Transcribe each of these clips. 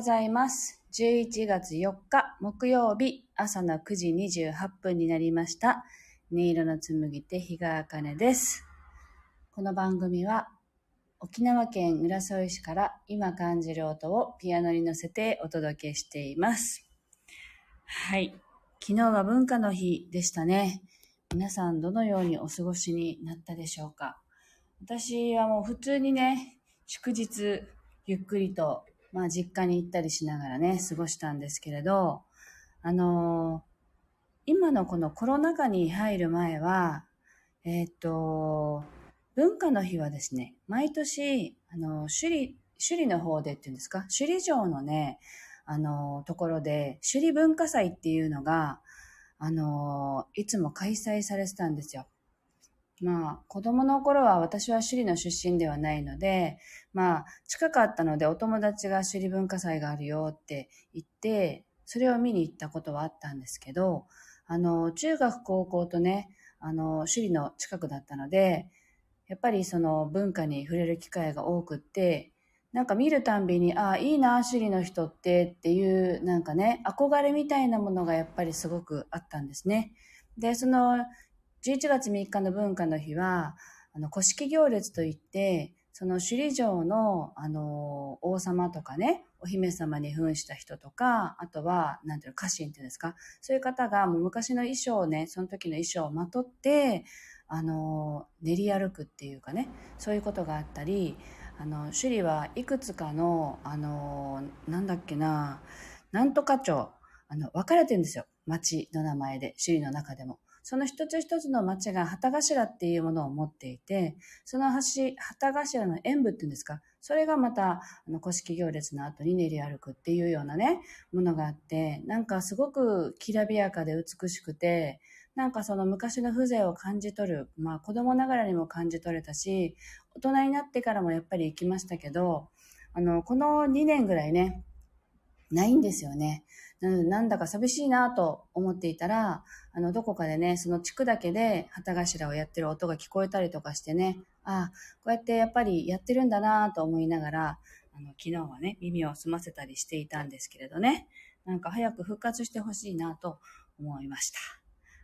ございます。11月4日木曜日朝の9時28分になりました。音色の紡手日川茜です。この番組は沖縄県浦添市から今感じる音をピアノに乗せてお届けしています。はい。昨日は文化の日でしたね。皆さんどのようにお過ごしになったでしょうか私はもう普通にね、祝日ゆっくりとまあ実家に行ったりしながらね、過ごしたんですけれど、あのー今のこのコロナ禍に入る前は、えーっと、文化の日はですね、毎年、あの、首里、首里の方でっていうんですか、首里城のね、あの、ところで、首里文化祭っていうのが、あの、いつも開催されてたんですよ。まあ、子供の頃は私は首里の出身ではないので、まあ、近かったのでお友達が首里文化祭があるよって言って、それを見に行ったことはあったんですけど、あの、中学高校とね、あの、首里の近くだったので、やっぱりその文化に触れる機会が多くって、なんか見るたんびに、ああ、いいな、首里の人ってっていう、なんかね、憧れみたいなものがやっぱりすごくあったんですね。で、その、11月3日の文化の日は、あの、古式行列といって、その首里城の、あの、王様とかね、お姫様に扮した人とか、あとは、なんていうの、家臣っていうんですか、そういう方がもう昔の衣装をね、その時の衣装をまとって、あの、練り歩くっていうかね、そういうことがあったり、あの、首里はいくつかの、あの、なんだっけな、なんとか町、あの、分かれてるんですよ。町の名前で、首里の中でも。その一つ一つの町が旗頭っていうものを持っていて、その橋、旗頭の演舞っていうんですか、それがまた、あの、古式行列の後に練り歩くっていうようなね、ものがあって、なんかすごくきらびやかで美しくて、なんかその昔の風情を感じ取る、まあ子供ながらにも感じ取れたし、大人になってからもやっぱり行きましたけど、あの、この2年ぐらいね、ないんですよね。なので、なんだか寂しいなと思っていたら、あの、どこかでね、その地区だけで旗頭をやってる音が聞こえたりとかしてね、ああ、こうやってやっぱりやってるんだなと思いながら、あの、昨日はね、耳を澄ませたりしていたんですけれどね、なんか早く復活してほしいなと思いました。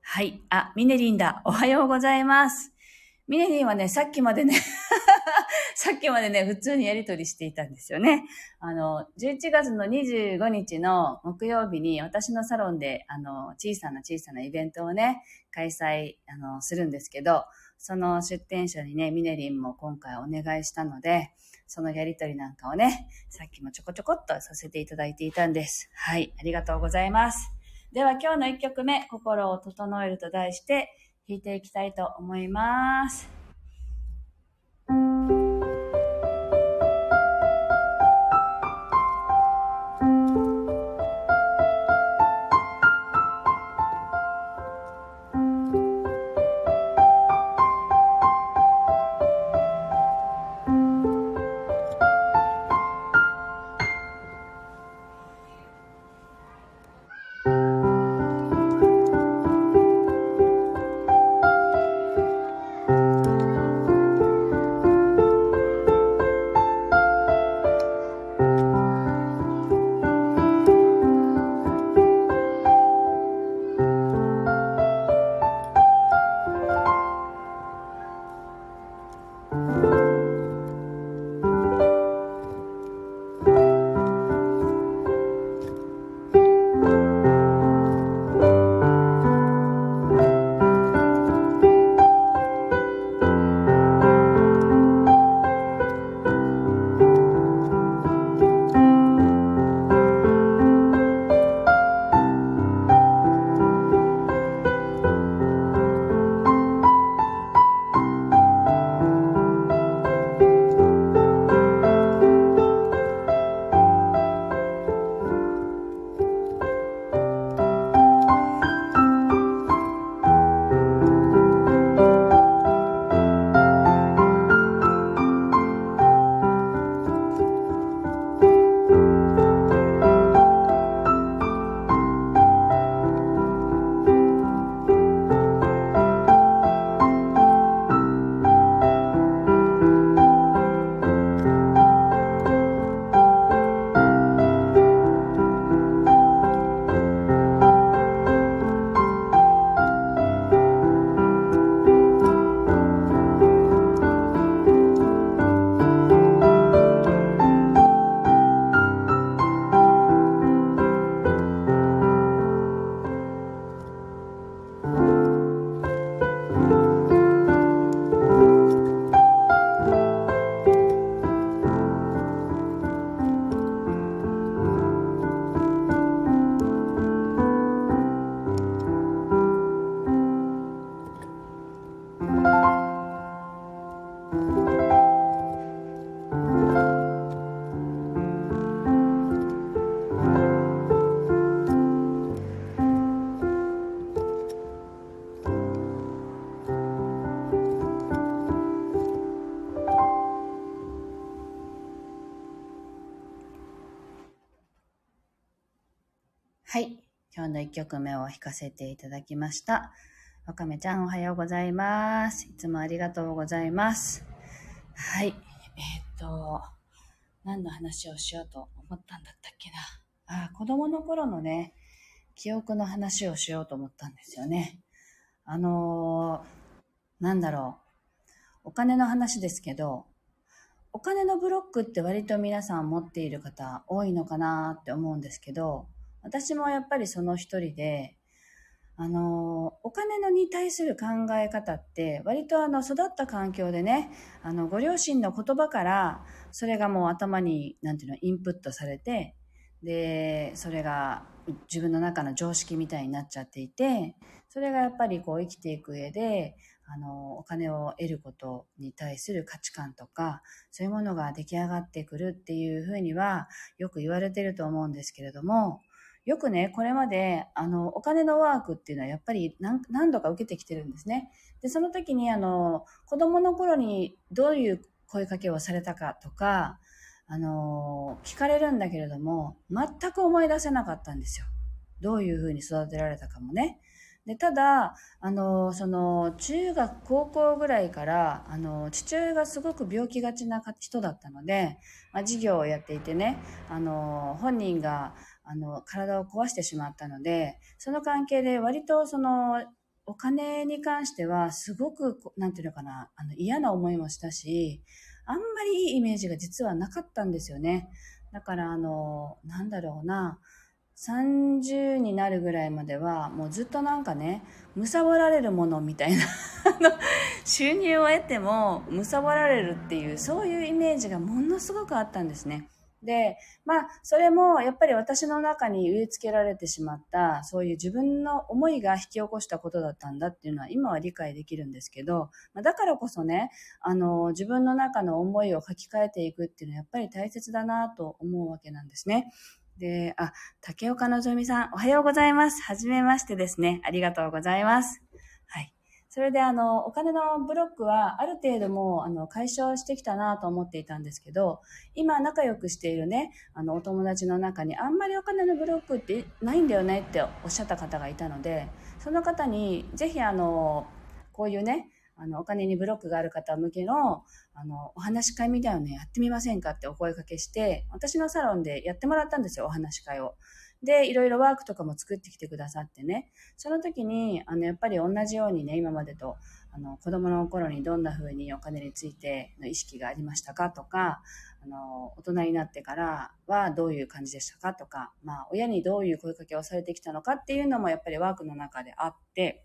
はい。あ、ミネリンだ。おはようございます。ミネリンはね、さっきまでね、さっきまでね、普通にやりとりしていたんですよね。あの、11月の25日の木曜日に私のサロンで、あの、小さな小さなイベントをね、開催、あの、するんですけど、その出店者にね、ミネリンも今回お願いしたので、そのやりとりなんかをね、さっきもちょこちょこっとさせていただいていたんです。はい、ありがとうございます。では今日の1曲目、心を整えると題して弾いていきたいと思います。「はい。今日の1曲目を弾かせていただきました。わかめちゃんおはようございます。いつもありがとうございます。はい。えーっと、何の話をしようと思ったんだったっけな。あ、子供の頃のね、記憶の話をしようと思ったんですよね。あのー、なんだろう。お金の話ですけど、お金のブロックって割と皆さん持っている方多いのかなって思うんですけど、私もやっぱりその一人で、あの、お金のに対する考え方って、割とあの、育った環境でね、あの、ご両親の言葉から、それがもう頭に、なんていうの、インプットされて、で、それが自分の中の常識みたいになっちゃっていて、それがやっぱりこう生きていく上で、あの、お金を得ることに対する価値観とか、そういうものが出来上がってくるっていうふうには、よく言われてると思うんですけれども、よくね、これまで、あの、お金のワークっていうのはやっぱり何何度か受けてきてるんですね。で、その時に、あの、子供の頃にどういう声かけをされたかとか、あの、聞かれるんだけれども、全く思い出せなかったんですよ。どういうふうに育てられたかもね。で、ただ、あの、その、中学、高校ぐらいから、あの、父親がすごく病気がちな人だったので、まあ、事業をやっていてね、あの、本人が、あの、体を壊してしまったので、その関係で割とその、お金に関してはすごく、なんていうのかな、あの、嫌な思いもしたし、あんまりいいイメージが実はなかったんですよね。だから、あの、なんだろうな、30になるぐらいまでは、もうずっとなんかね、貪られるものみたいな、収入を得ても、貪られるっていう、そういうイメージがものすごくあったんですね。で、まあ、それもやっぱり私の中に植え付けられてしまった、そういう自分の思いが引き起こしたことだったんだっていうのは今は理解できるんですけど、まあ、だからこそね、あの、自分の中の思いを書き換えていくっていうのはやっぱり大切だなと思うわけなんですね。で、あ、竹岡のぞみさん、おはようございます。はじめましてですね。ありがとうございます。それであの、お金のブロックはある程度もうあの解消してきたなと思っていたんですけど、今仲良くしているね、あのお友達の中にあんまりお金のブロックってないんだよねっておっしゃった方がいたので、その方にぜひあの、こういうね、あの、お金にブロックがある方向けの、あの、お話し会みたいなのやってみませんかってお声かけして、私のサロンでやってもらったんですよ、お話し会を。で、いろいろワークとかも作ってきてくださってね。その時に、あの、やっぱり同じようにね、今までと、あの、子供の頃にどんな風にお金についての意識がありましたかとか、あの、大人になってからはどういう感じでしたかとか、まあ、親にどういう声かけをされてきたのかっていうのもやっぱりワークの中であって、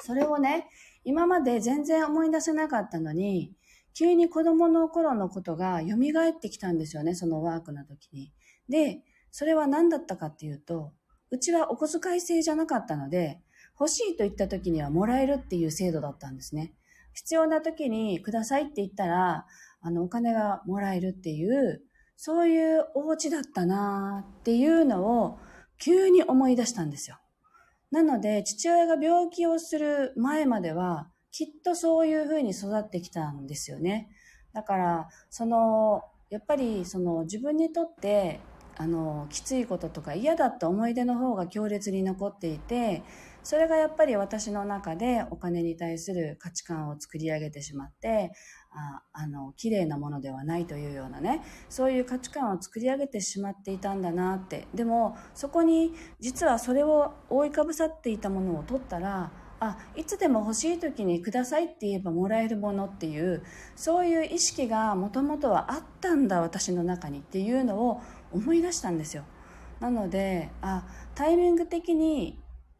それをね、今まで全然思い出せなかったのに、急に子供の頃のことが蘇ってきたんですよね、そのワークの時に。で、それは何だったかっていうと、うちはお小遣い制じゃなかったので、欲しいと言った時にはもらえるっていう制度だったんですね。必要な時にくださいって言ったら、あの、お金がもらえるっていう、そういうお家だったなっていうのを急に思い出したんですよ。なので、父親が病気をする前までは、きっとそういうふうに育ってきたんですよね。だから、その、やっぱりその自分にとって、あの、きついこととか嫌だった思い出の方が強烈に残っていて、それがやっぱり私の中でお金に対する価値観を作り上げてしまって、ああの、綺麗なものではないというようなね、そういう価値観を作り上げてしまっていたんだなって。でも、そこに実はそれを覆いかぶさっていたものを取ったら、あ、いつでも欲しい時にくださいって言えばもらえるものっていう、そういう意識がもともとはあったんだ、私の中にっていうのを思い出したんですよ。なので、あ、タイミング的に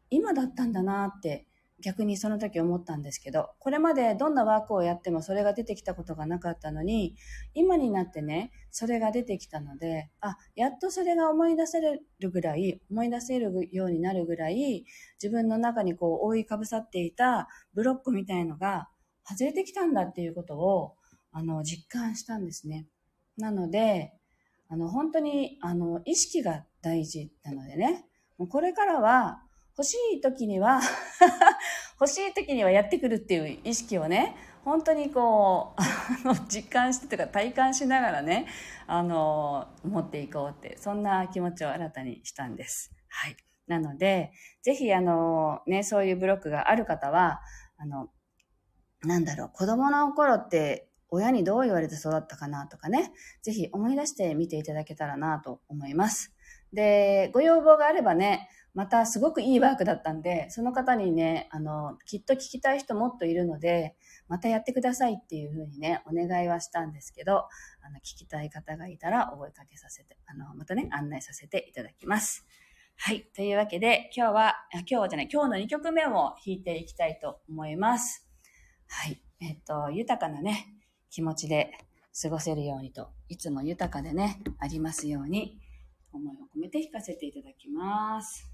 今だったんだなって逆にその時思ったんですけど、これまでどんなワークをやってもそれが出てきたことがなかったのに、今になってね、それが出てきたので、あ、やっとそれが思い出せるぐらい、思い出せるようになるぐらい、自分の中にこう覆いかぶさっていたブロックみたいのが外れてきたんだっていうことを、あの、実感したんですね。なので、あの、本当に、あの、意識が大事なのでね、もうこれからは、欲しい時には 欲しい時にはやってくるっていう意識をね、本当にこう実感してとか体感しながらねあの持っていこうってそんな気持ちを新たにしたんです。はい。なので、ぜひあのね、そういうブロックがある方は、あの、なんだろう、子供の頃って親にどう言われて育ったかなとかね、ぜひ思い出してみていただけたらなと思います。で、ご要望があればね、またすごくいいワークだったんで、その方にね、あの、きっと聞きたい人もっといるので、またやってくださいっていうふうにね、お願いはしたんですけど、あの、聞きたい方がいたらお声かけさせて、あの、またね、案内させていただきます。はい。というわけで、今日は、今日はじゃない、今日の2曲目を弾いていきたいと思います。はい。えっと、豊かなね、気持ちで過ごせるようにと、いつも豊かでね、ありますように、思いを込めて弾かせていただきます。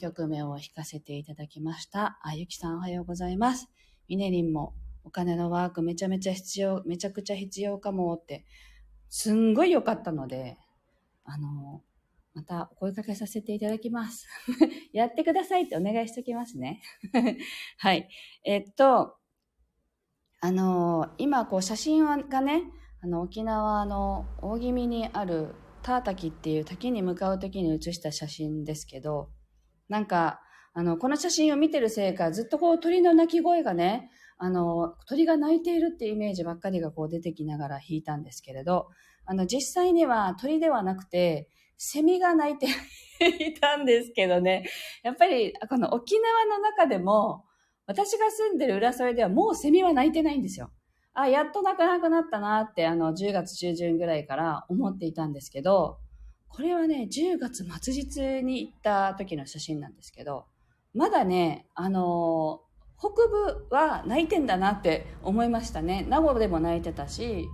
2曲目を弾かせていただきました。あゆきさんおはようございます。みねりんもお金のワークめちゃめちゃ必要、めちゃくちゃ必要かもって、すんごい良かったので、あの、またお声かけさせていただきます。やってくださいってお願いしときますね。はい。えっと、あの、今こう写真がね、あの沖縄の大気味にあるター滝っていう滝に向かう時に写した写真ですけど、なんか、あの、この写真を見てるせいか、ずっとこう鳥の鳴き声がね、あの、鳥が鳴いているっていうイメージばっかりがこう出てきながら弾いたんですけれど、あの、実際には鳥ではなくて、セミが鳴いていたんですけどね。やっぱり、この沖縄の中でも、私が住んでる浦添ではもうセミは鳴いてないんですよ。あ、やっと鳴かなくなったなって、あの、10月中旬ぐらいから思っていたんですけど、これはね、10月末日に行った時の写真なんですけど、まだね、あの北部は泣いてんだなって思いましたね。名護でも泣いてたし、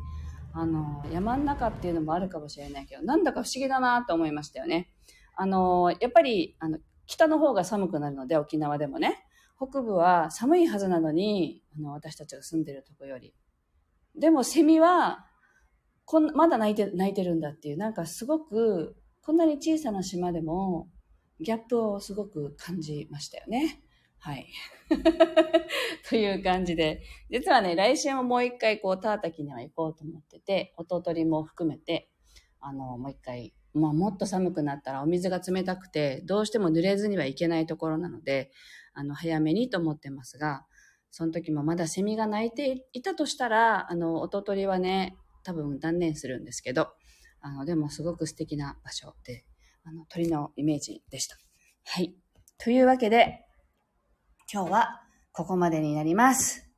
あの、山ん中っていうのもあるかもしれないけど、なんだか不思議だなって思いましたよね。あの、やっぱり、あの、北の方が寒くなるので、沖縄でもね。北部は寒いはずなのに、あの、私たちが住んでるとこより。でも、セミは、こん、まだ泣いて、泣いてるんだっていう、なんかすごく、こんなに小さな島でも、ギャップをすごく感じましたよね。はい。という感じで、実はね、来週ももう一回こう、タータキには行こうと思ってて、弟鳥も含めて、あの、もう一回、まあもっと寒くなったらお水が冷たくて、どうしても濡れずにはいけないところなので、あの、早めにと思ってますが、その時もまだセミが鳴いていたとしたら、あの、弟鳥はね、多分断念するんですけど、あの、でもすごく素敵な場所で、あの、鳥のイメージでした。はい。というわけで、今日はここまでになります。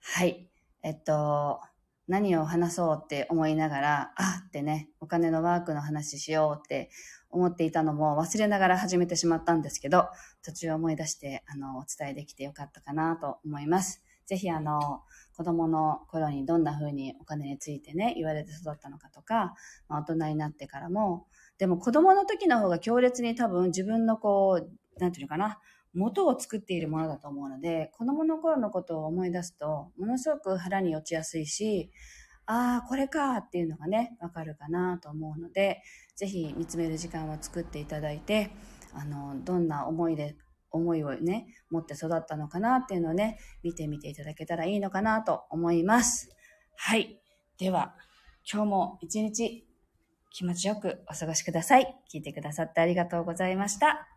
はい。えっと、何を話そうって思いながら、あってね、お金のワークの話しようって思っていたのも忘れながら始めてしまったんですけど、途中思い出して、あの、お伝えできてよかったかなと思います。ぜひあの、子供の頃にどんな風にお金についてね、言われて育ったのかとか、まあ、大人になってからも、でも子供の時の方が強烈に多分自分のこう、なんていうのかな、元を作っているものだと思うので、子供の頃のことを思い出すと、ものすごく腹に落ちやすいし、ああ、これかっていうのがね、わかるかなと思うので、ぜひ見つめる時間を作っていただいて、あの、どんな思いで、思いをね、持って育ったのかなっていうのをね、見てみていただけたらいいのかなと思います。はい。では、今日も一日気持ちよくお過ごしください。聞いてくださってありがとうございました。